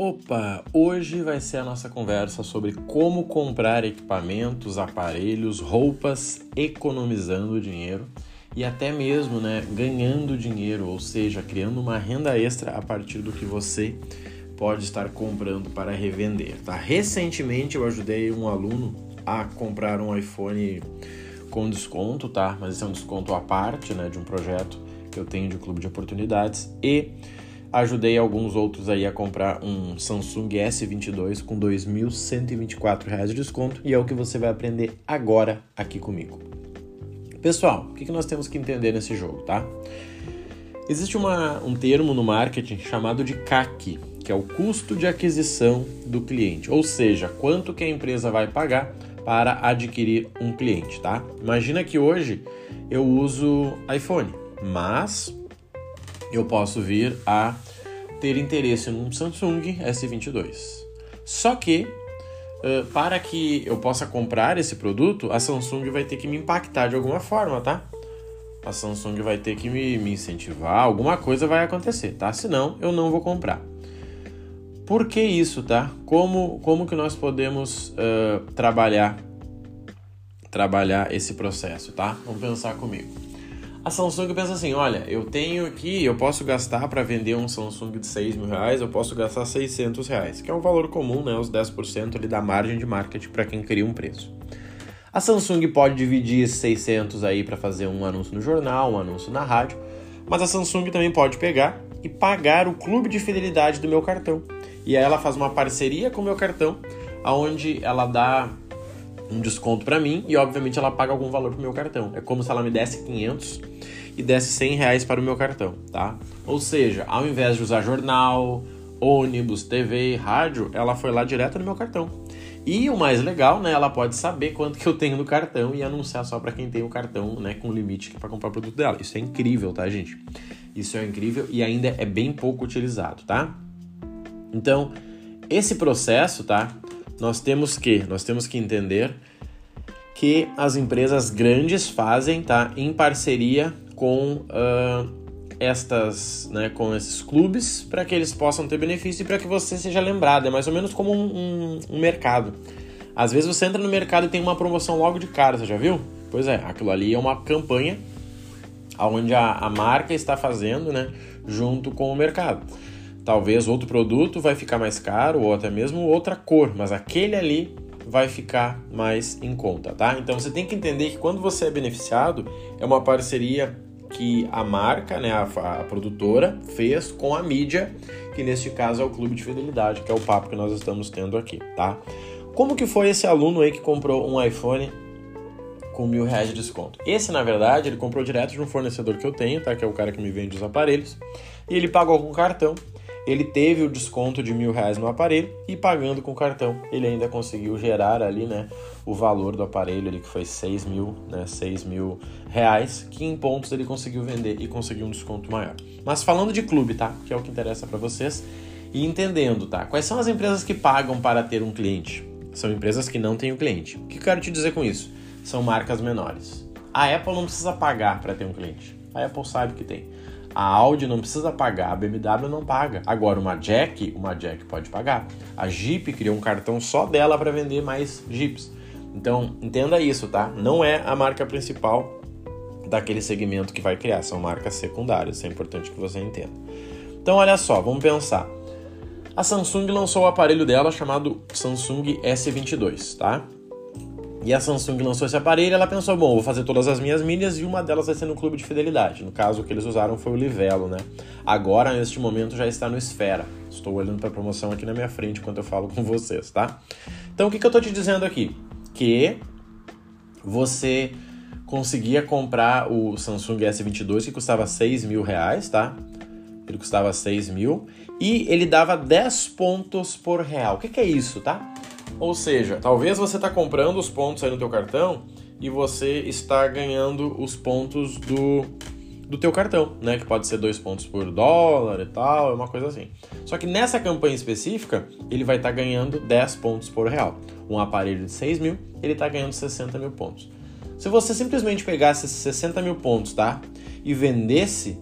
Opa! Hoje vai ser a nossa conversa sobre como comprar equipamentos, aparelhos, roupas, economizando dinheiro e até mesmo né, ganhando dinheiro, ou seja, criando uma renda extra a partir do que você pode estar comprando para revender. Tá? Recentemente eu ajudei um aluno a comprar um iPhone com desconto, tá? Mas esse é um desconto à parte, né, de um projeto que eu tenho de clube de oportunidades e ajudei alguns outros aí a comprar um Samsung S22 com R$ 2.124 de desconto e é o que você vai aprender agora aqui comigo. Pessoal, o que nós temos que entender nesse jogo, tá? Existe uma, um termo no marketing chamado de CAC, que é o custo de aquisição do cliente, ou seja, quanto que a empresa vai pagar para adquirir um cliente, tá? Imagina que hoje eu uso iPhone, mas eu posso vir a ter interesse num Samsung S22. Só que uh, para que eu possa comprar esse produto, a Samsung vai ter que me impactar de alguma forma, tá? A Samsung vai ter que me, me incentivar, alguma coisa vai acontecer, tá? Senão eu não vou comprar. Por que isso, tá? Como, como que nós podemos uh, trabalhar trabalhar esse processo, tá? Vamos pensar comigo. A Samsung pensa assim: olha, eu tenho aqui, eu posso gastar para vender um Samsung de 6 mil reais, eu posso gastar 600 reais, que é um valor comum, né? Os 10% ali da margem de marketing para quem cria um preço. A Samsung pode dividir esses 600 aí para fazer um anúncio no jornal, um anúncio na rádio, mas a Samsung também pode pegar e pagar o clube de fidelidade do meu cartão. E aí ela faz uma parceria com o meu cartão, aonde ela dá um desconto para mim e obviamente ela paga algum valor pro meu cartão. É como se ela me desse 500 e desse 100 reais para o meu cartão, tá? Ou seja, ao invés de usar jornal, ônibus, TV, rádio, ela foi lá direto no meu cartão. E o mais legal, né, ela pode saber quanto que eu tenho no cartão e anunciar só para quem tem o cartão, né, com limite para comprar o produto dela. Isso é incrível, tá, gente? Isso é incrível e ainda é bem pouco utilizado, tá? Então, esse processo, tá? nós temos que, nós temos que entender que as empresas grandes fazem, tá, em parceria com uh, estas, né, com esses clubes, para que eles possam ter benefício e para que você seja lembrado. É mais ou menos como um, um, um, mercado. Às vezes você entra no mercado e tem uma promoção logo de cara, você já viu? Pois é, aquilo ali é uma campanha onde a, a marca está fazendo, né, junto com o mercado. Talvez outro produto vai ficar mais caro ou até mesmo outra cor, mas aquele ali vai ficar mais em conta, tá? Então você tem que entender que quando você é beneficiado, é uma parceria que a marca, né, a, a, produtora, fez com a mídia, que neste caso é o Clube de Fidelidade, que é o papo que nós estamos tendo aqui, tá? Como que foi esse aluno aí que comprou um iPhone com mil reais de desconto? Esse, na verdade, ele comprou direto de um fornecedor que eu tenho, tá? Que é o cara que me vende os aparelhos, e ele pagou com cartão ele teve o desconto de mil reais no aparelho e pagando com cartão ele ainda conseguiu gerar ali né o valor do aparelho ali que foi seis mil né mil reais que em pontos ele conseguiu vender e conseguiu um desconto maior. Mas falando de clube tá que é o que interessa para vocês e entendendo tá quais são as empresas que pagam para ter um cliente? São empresas que não têm o um cliente. O que eu quero te dizer com isso? São marcas menores. A Apple não precisa pagar para ter um cliente. A Apple sabe que tem a Audi não precisa pagar, a BMW não paga. Agora, uma Jack, uma Jack pode pagar. A Jeep criou um cartão só dela para vender mais Jeeps. Então, entenda isso, tá? Não é a marca principal daquele segmento que vai criar, são marcas secundárias. Isso é importante que você entenda. Então, olha só, vamos pensar. A Samsung lançou o aparelho dela chamado Samsung S22, tá? E a Samsung lançou esse aparelho ela pensou, bom, vou fazer todas as minhas mídias e uma delas vai ser no clube de fidelidade. No caso, o que eles usaram foi o Livelo, né? Agora, neste momento, já está no Esfera. Estou olhando para a promoção aqui na minha frente enquanto eu falo com vocês, tá? Então, o que, que eu estou te dizendo aqui? Que você conseguia comprar o Samsung S22 que custava 6 mil reais, tá? Ele custava 6 mil e ele dava 10 pontos por real. O que, que é isso, tá? Ou seja, talvez você está comprando os pontos aí no teu cartão e você está ganhando os pontos do, do teu cartão, né? Que pode ser dois pontos por dólar e tal, é uma coisa assim. Só que nessa campanha específica, ele vai estar tá ganhando 10 pontos por real. Um aparelho de 6 mil, ele está ganhando 60 mil pontos. Se você simplesmente pegasse esses 60 mil pontos, tá? E vendesse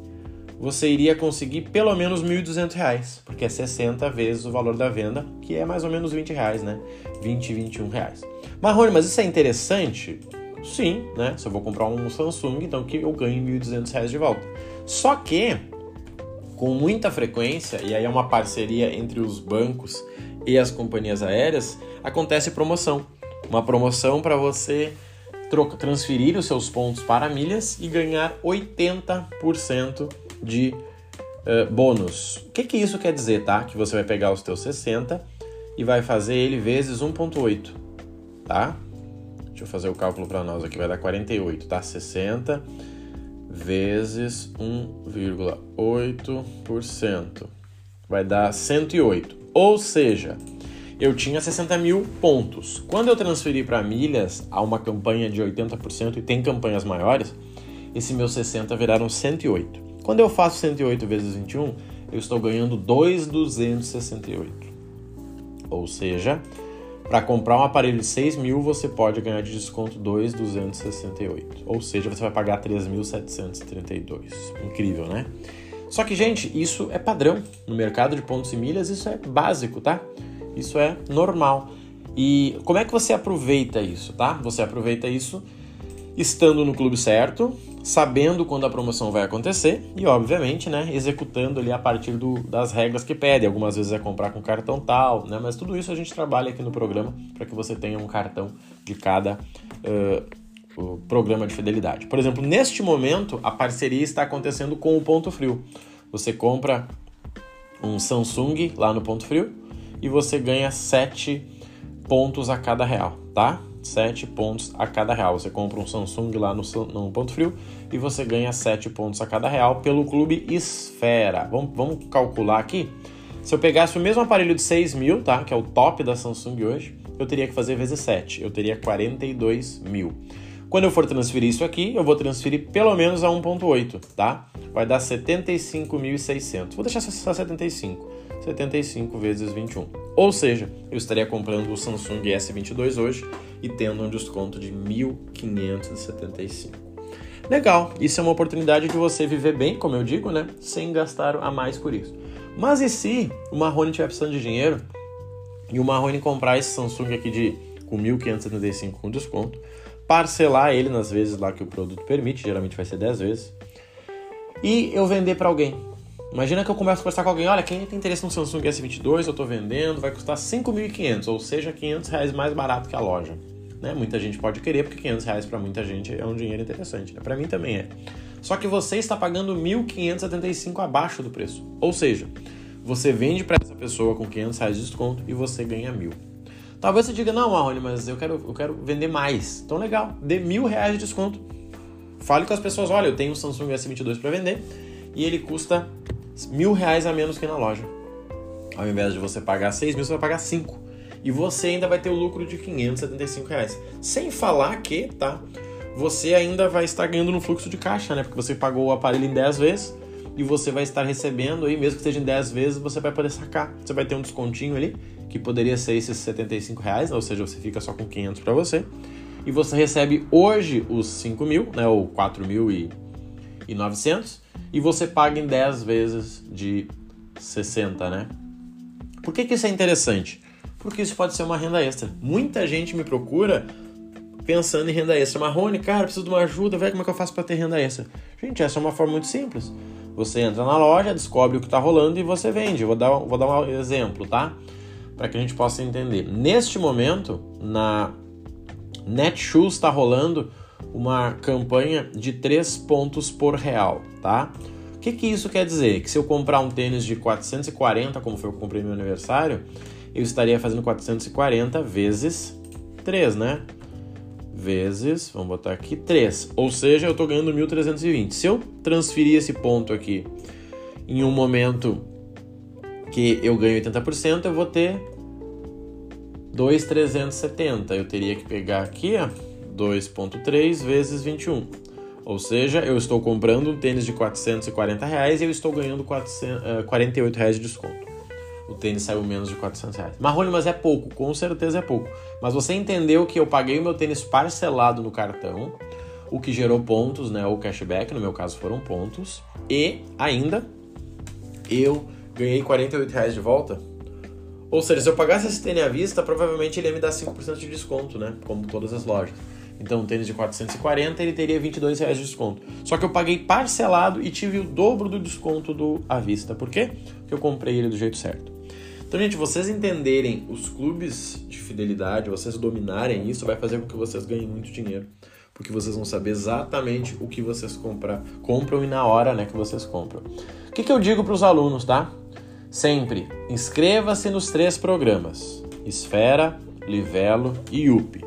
você iria conseguir pelo menos R$ 1.200, porque é 60 vezes o valor da venda, que é mais ou menos 20 reais, né? 20, 21 reais. Marrone, mas isso é interessante? Sim, né? Se eu vou comprar um Samsung, então que eu ganho R$ 1.200 de volta. Só que, com muita frequência, e aí é uma parceria entre os bancos e as companhias aéreas, acontece promoção. Uma promoção para você transferir os seus pontos para milhas e ganhar 80% de uh, bônus. O que, que isso quer dizer, tá? Que você vai pegar os teus 60 e vai fazer ele vezes 1.8, tá? Deixa eu fazer o cálculo para nós aqui, vai dar 48, tá? 60 vezes 1,8% vai dar 108. Ou seja, eu tinha 60 mil pontos. Quando eu transferi para milhas a uma campanha de 80% e tem campanhas maiores, esse meu 60 viraram 108. Quando eu faço 108 vezes 21, eu estou ganhando 2,268. Ou seja, para comprar um aparelho de 6 mil, você pode ganhar de desconto 2,268. Ou seja, você vai pagar 3.732. Incrível, né? Só que, gente, isso é padrão. No mercado de pontos e milhas, isso é básico, tá? Isso é normal. E como é que você aproveita isso, tá? Você aproveita isso estando no clube certo, sabendo quando a promoção vai acontecer e, obviamente, né, executando ali a partir do, das regras que pedem. Algumas vezes é comprar com cartão tal, né? Mas tudo isso a gente trabalha aqui no programa para que você tenha um cartão de cada uh, programa de fidelidade. Por exemplo, neste momento a parceria está acontecendo com o Ponto Frio. Você compra um Samsung lá no Ponto Frio e você ganha 7 pontos a cada real, tá? 7 pontos a cada real. Você compra um Samsung lá no, no Ponto Frio e você ganha 7 pontos a cada real pelo Clube Esfera. Vamos, vamos calcular aqui? Se eu pegasse o mesmo aparelho de 6 mil, tá? Que é o top da Samsung hoje, eu teria que fazer vezes 7. Eu teria 42 mil. Quando eu for transferir isso aqui, eu vou transferir pelo menos a 1.8, tá? Vai dar 75.600. Vou deixar só 75. 75 vezes 21. Ou seja, eu estaria comprando o Samsung S22 hoje e tendo um desconto de 1.575. Legal, isso é uma oportunidade de você viver bem, como eu digo, né? Sem gastar a mais por isso. Mas e se o Marrone estiver precisando de dinheiro e o Marrone comprar esse Samsung aqui de com 1.575 com desconto, parcelar ele nas vezes lá que o produto permite, geralmente vai ser 10 vezes, e eu vender para alguém. Imagina que eu começo a conversar com alguém, olha, quem tem interesse no Samsung S22, eu estou vendendo, vai custar 5.500, ou seja, 500 reais mais barato que a loja. Né? Muita gente pode querer, porque 500 reais para muita gente é um dinheiro interessante. Né? Para mim também é. Só que você está pagando 1.575 abaixo do preço. Ou seja, você vende para essa pessoa com 500 reais de desconto e você ganha mil. Talvez você diga, não, Marrone, mas eu quero, eu quero vender mais. Então, legal, dê mil reais de desconto. Fale com as pessoas, olha, eu tenho um Samsung S22 para vender e ele custa mil reais a menos que na loja. Ao invés de você pagar 6 mil, você vai pagar 5. E você ainda vai ter o lucro de 575 reais. Sem falar que, tá? Você ainda vai estar ganhando no fluxo de caixa, né? Porque você pagou o aparelho em 10 vezes e você vai estar recebendo aí, mesmo que seja em 10 vezes, você vai poder sacar. Você vai ter um descontinho ali, que poderia ser esses 75 reais, ou seja, você fica só com 500 para você. E você recebe hoje os 5 mil, né? Ou 4 mil e 900 e você paga em 10 vezes de 60, né? Por que, que isso é interessante? Porque isso pode ser uma renda extra. Muita gente me procura pensando em renda extra. Marrone, cara, preciso de uma ajuda, velho, como é que eu faço para ter renda extra? Gente, essa é uma forma muito simples. Você entra na loja, descobre o que está rolando e você vende. vou dar, vou dar um exemplo, tá? Para que a gente possa entender. Neste momento, na Netshoes está rolando uma campanha de 3 pontos por real, tá? O que, que isso quer dizer? Que se eu comprar um tênis de 440, como foi o que eu comprei no meu aniversário, eu estaria fazendo 440 vezes 3, né? Vezes, vamos botar aqui, 3. Ou seja, eu estou ganhando 1.320. Se eu transferir esse ponto aqui em um momento que eu ganho 80%, eu vou ter 2.370. Eu teria que pegar aqui, ó, 2.3 vezes 21. Ou seja, eu estou comprando um tênis de 440 reais e eu estou ganhando 400, uh, 48 reais de desconto. O tênis saiu menos de 400 reais. Marrone, mas é pouco, com certeza é pouco. Mas você entendeu que eu paguei o meu tênis parcelado no cartão, o que gerou pontos, né, ou cashback, no meu caso foram pontos, e ainda eu ganhei 48 reais de volta. Ou seja, se eu pagasse esse tênis à vista, provavelmente ele ia me dar 5% de desconto, né, como todas as lojas. Então, um tênis de 440, ele teria 22 reais de desconto. Só que eu paguei parcelado e tive o dobro do desconto do à vista. Por quê? Porque eu comprei ele do jeito certo. Então, gente, vocês entenderem os clubes de fidelidade, vocês dominarem isso, vai fazer com que vocês ganhem muito dinheiro. Porque vocês vão saber exatamente o que vocês comprar, compram e na hora né, que vocês compram. O que, que eu digo para os alunos, tá? Sempre inscreva-se nos três programas: Esfera, Livelo e UP.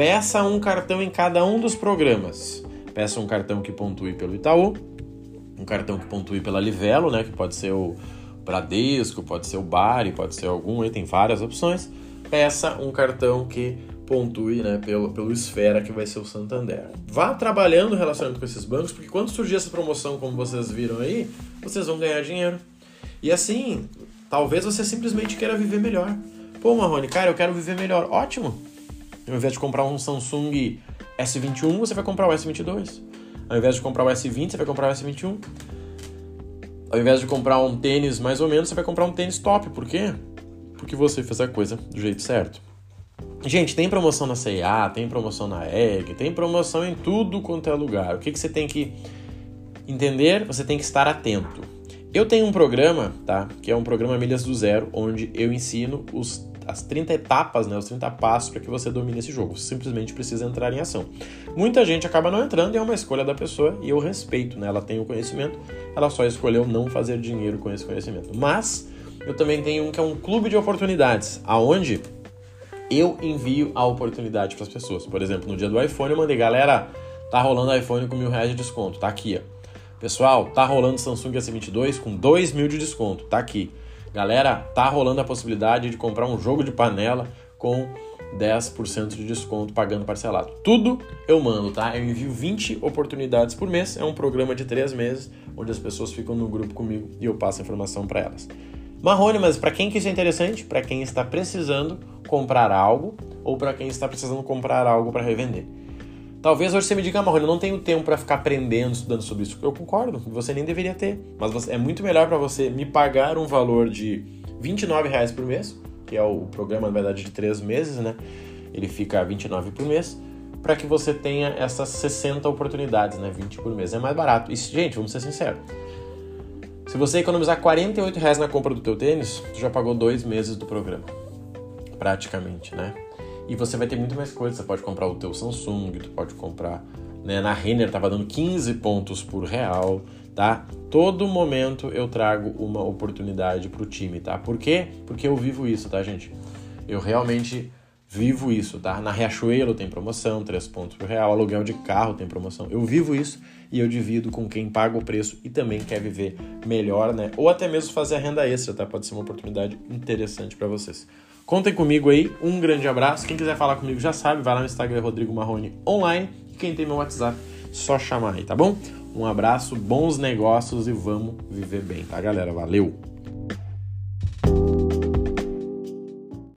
Peça um cartão em cada um dos programas. Peça um cartão que pontue pelo Itaú, um cartão que pontue pela Livelo, né, que pode ser o Bradesco, pode ser o Bari, pode ser algum, aí tem várias opções. Peça um cartão que pontue né, pelo, pelo Esfera, que vai ser o Santander. Vá trabalhando relacionamento com esses bancos, porque quando surgir essa promoção, como vocês viram aí, vocês vão ganhar dinheiro. E assim, talvez você simplesmente queira viver melhor. Pô, Marrone, cara, eu quero viver melhor. Ótimo! Ao invés de comprar um Samsung S21, você vai comprar o S22. Ao invés de comprar o S20, você vai comprar o S21 ao invés de comprar um tênis mais ou menos, você vai comprar um tênis top. Por quê? Porque você fez a coisa do jeito certo. Gente, tem promoção na C&A, tem promoção na EG, tem promoção em tudo quanto é lugar. O que, que você tem que entender? Você tem que estar atento. Eu tenho um programa, tá? Que é um programa Milhas do Zero, onde eu ensino os as 30 etapas, né, os 30 passos para que você domine esse jogo. Você simplesmente precisa entrar em ação. Muita gente acaba não entrando e é uma escolha da pessoa e eu respeito, né? Ela tem o conhecimento, ela só escolheu não fazer dinheiro com esse conhecimento. Mas eu também tenho um que é um clube de oportunidades, aonde eu envio a oportunidade para as pessoas. Por exemplo, no dia do iPhone eu mandei, galera, tá rolando iPhone com mil reais de desconto, tá aqui. Pessoal, tá rolando Samsung S22 com dois mil de desconto, tá aqui. Galera, tá rolando a possibilidade de comprar um jogo de panela com 10% de desconto pagando parcelado. Tudo eu mando, tá? Eu envio 20 oportunidades por mês. É um programa de 3 meses onde as pessoas ficam no grupo comigo e eu passo a informação para elas. Marrone, mas para quem que isso é interessante? Para quem está precisando comprar algo ou para quem está precisando comprar algo para revender. Talvez hoje você me diga, Marrone, eu não tenho tempo para ficar aprendendo, estudando sobre isso. Eu concordo, você nem deveria ter. Mas é muito melhor para você me pagar um valor de 29 reais por mês, que é o programa, na verdade, de três meses, né? Ele fica 29 por mês, para que você tenha essas 60 oportunidades, né? 20 por mês. É mais barato. E, gente, vamos ser sinceros. Se você economizar 48 reais na compra do teu tênis, tu já pagou dois meses do programa. Praticamente, né? E você vai ter muito mais coisas. Você pode comprar o teu Samsung, tu pode comprar. Né? Na Renner tava dando 15 pontos por real, tá? Todo momento eu trago uma oportunidade pro time, tá? Por quê? Porque eu vivo isso, tá, gente? Eu realmente vivo isso, tá? Na Riachuelo tem promoção, 3 pontos por real, aluguel de carro tem promoção. Eu vivo isso e eu divido com quem paga o preço e também quer viver melhor, né? Ou até mesmo fazer a renda extra, tá? Pode ser uma oportunidade interessante para vocês. Contem comigo aí, um grande abraço. Quem quiser falar comigo já sabe, vai lá no Instagram Rodrigo Marrone Online. E quem tem meu WhatsApp, só chamar aí, tá bom? Um abraço, bons negócios e vamos viver bem, tá, galera? Valeu!